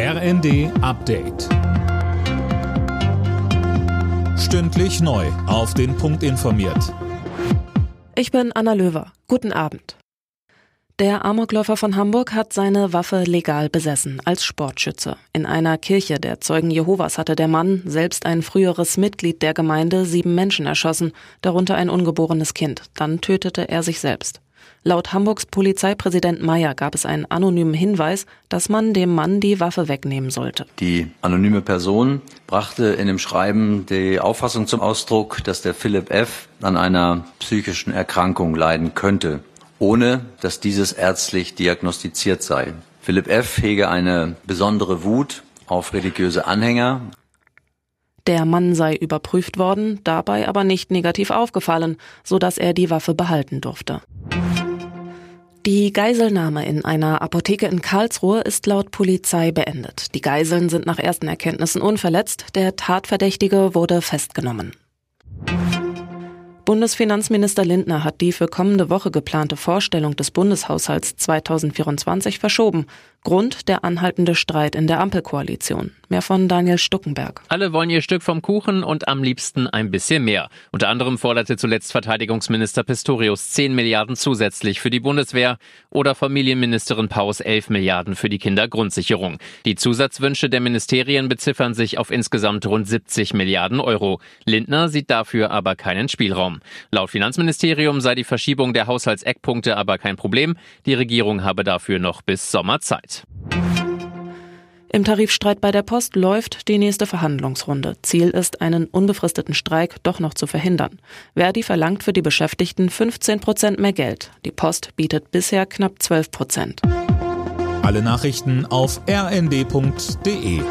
RND Update. Stündlich neu. Auf den Punkt informiert. Ich bin Anna Löwer. Guten Abend. Der Amokläufer von Hamburg hat seine Waffe legal besessen, als Sportschütze. In einer Kirche der Zeugen Jehovas hatte der Mann, selbst ein früheres Mitglied der Gemeinde, sieben Menschen erschossen, darunter ein ungeborenes Kind. Dann tötete er sich selbst. Laut Hamburgs Polizeipräsident Meyer gab es einen anonymen Hinweis, dass man dem Mann die Waffe wegnehmen sollte. Die anonyme Person brachte in dem Schreiben die Auffassung zum Ausdruck, dass der Philipp F. an einer psychischen Erkrankung leiden könnte, ohne dass dieses ärztlich diagnostiziert sei. Philipp F. hege eine besondere Wut auf religiöse Anhänger. Der Mann sei überprüft worden, dabei aber nicht negativ aufgefallen, so dass er die Waffe behalten durfte. Die Geiselnahme in einer Apotheke in Karlsruhe ist laut Polizei beendet. Die Geiseln sind nach ersten Erkenntnissen unverletzt. Der Tatverdächtige wurde festgenommen. Bundesfinanzminister Lindner hat die für kommende Woche geplante Vorstellung des Bundeshaushalts 2024 verschoben. Grund der anhaltende Streit in der Ampelkoalition. Mehr von Daniel Stuckenberg. Alle wollen ihr Stück vom Kuchen und am liebsten ein bisschen mehr. Unter anderem forderte zuletzt Verteidigungsminister Pistorius 10 Milliarden zusätzlich für die Bundeswehr oder Familienministerin Paus 11 Milliarden für die Kindergrundsicherung. Die Zusatzwünsche der Ministerien beziffern sich auf insgesamt rund 70 Milliarden Euro. Lindner sieht dafür aber keinen Spielraum. Laut Finanzministerium sei die Verschiebung der Haushaltseckpunkte aber kein Problem. Die Regierung habe dafür noch bis Sommer Zeit. Im Tarifstreit bei der Post läuft die nächste Verhandlungsrunde. Ziel ist, einen unbefristeten Streik doch noch zu verhindern. Verdi verlangt für die Beschäftigten 15 Prozent mehr Geld. Die Post bietet bisher knapp 12 Prozent. Alle Nachrichten auf rnd.de